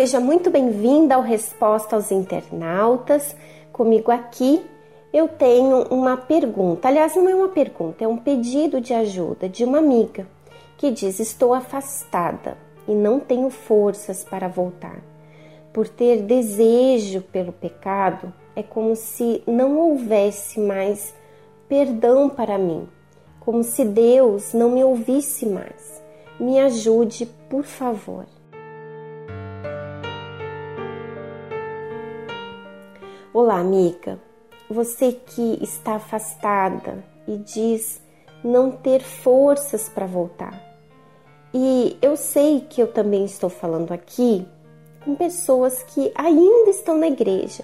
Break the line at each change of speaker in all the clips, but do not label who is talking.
seja muito bem-vinda ao Resposta aos Internautas. Comigo aqui eu tenho uma pergunta. Aliás, não é uma pergunta, é um pedido de ajuda de uma amiga que diz: Estou afastada e não tenho forças para voltar. Por ter desejo pelo pecado, é como se não houvesse mais perdão para mim, como se Deus não me ouvisse mais. Me ajude, por favor. Olá, amiga. Você que está afastada e diz não ter forças para voltar. E eu sei que eu também estou falando aqui com pessoas que ainda estão na igreja,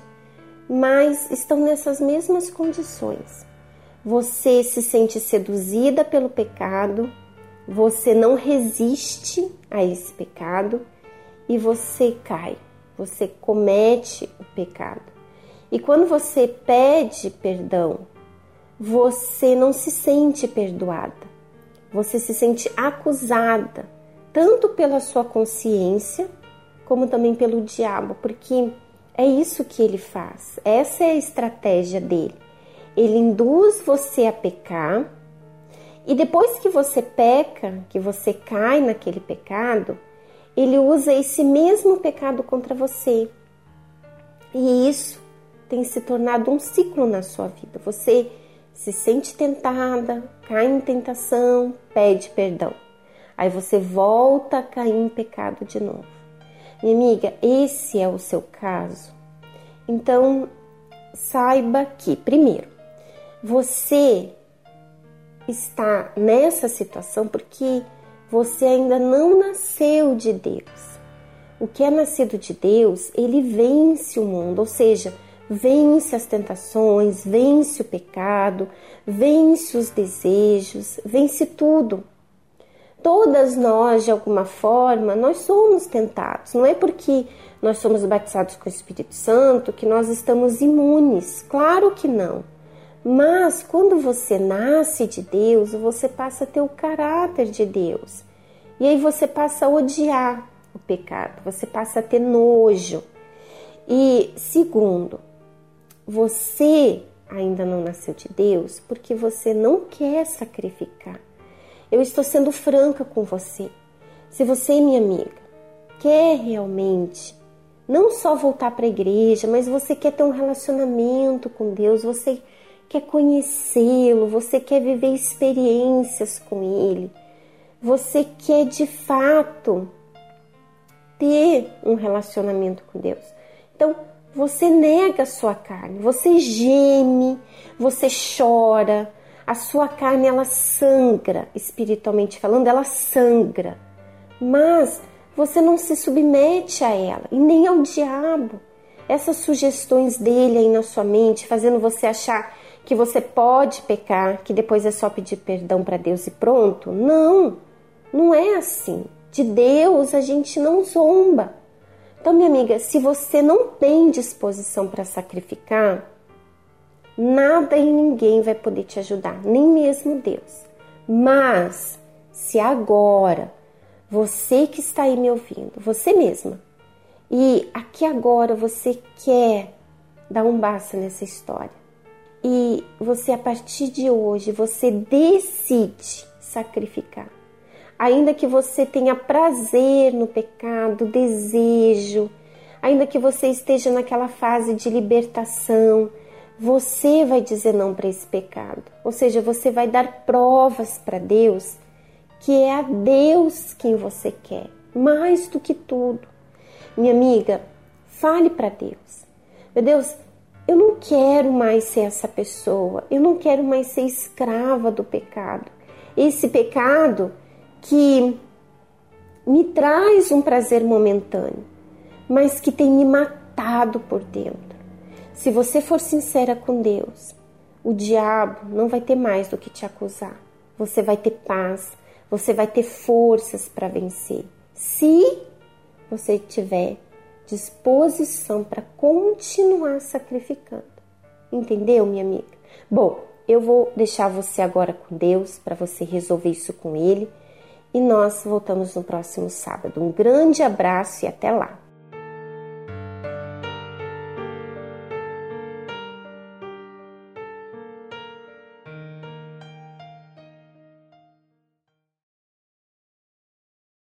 mas estão nessas mesmas condições. Você se sente seduzida pelo pecado, você não resiste a esse pecado e você cai, você comete o pecado. E quando você pede perdão, você não se sente perdoada. Você se sente acusada, tanto pela sua consciência, como também pelo diabo, porque é isso que ele faz. Essa é a estratégia dele. Ele induz você a pecar, e depois que você peca, que você cai naquele pecado, ele usa esse mesmo pecado contra você. E isso tem se tornado um ciclo na sua vida. Você se sente tentada, cai em tentação, pede perdão. Aí você volta a cair em pecado de novo. Minha amiga, esse é o seu caso. Então, saiba que, primeiro, você está nessa situação porque você ainda não nasceu de Deus. O que é nascido de Deus, ele vence o mundo, ou seja, vence as tentações, vence o pecado, vence os desejos, vence tudo. Todas nós, de alguma forma, nós somos tentados. Não é porque nós somos batizados com o Espírito Santo que nós estamos imunes. Claro que não. Mas quando você nasce de Deus, você passa a ter o caráter de Deus. E aí você passa a odiar o pecado, você passa a ter nojo. E segundo, você ainda não nasceu de Deus porque você não quer sacrificar. Eu estou sendo franca com você. Se você, minha amiga, quer realmente não só voltar para a igreja, mas você quer ter um relacionamento com Deus, você quer conhecê-lo, você quer viver experiências com Ele, você quer de fato ter um relacionamento com Deus. Então, você nega a sua carne, você geme, você chora, a sua carne ela sangra, espiritualmente falando, ela sangra. Mas você não se submete a ela e nem ao diabo. Essas sugestões dele aí na sua mente, fazendo você achar que você pode pecar, que depois é só pedir perdão para Deus e pronto. Não, não é assim. De Deus a gente não zomba. Então, minha amiga, se você não tem disposição para sacrificar, nada e ninguém vai poder te ajudar, nem mesmo Deus. Mas, se agora, você que está aí me ouvindo, você mesma, e aqui agora você quer dar um basta nessa história, e você a partir de hoje, você decide sacrificar ainda que você tenha prazer no pecado, desejo, ainda que você esteja naquela fase de libertação, você vai dizer não para esse pecado. Ou seja, você vai dar provas para Deus que é a Deus quem você quer, mais do que tudo. Minha amiga, fale para Deus. Meu Deus, eu não quero mais ser essa pessoa, eu não quero mais ser escrava do pecado. Esse pecado que me traz um prazer momentâneo, mas que tem me matado por dentro. Se você for sincera com Deus, o diabo não vai ter mais do que te acusar. Você vai ter paz, você vai ter forças para vencer. Se você tiver disposição para continuar sacrificando. Entendeu, minha amiga? Bom, eu vou deixar você agora com Deus para você resolver isso com Ele e nós voltamos no próximo sábado. Um grande abraço e até lá!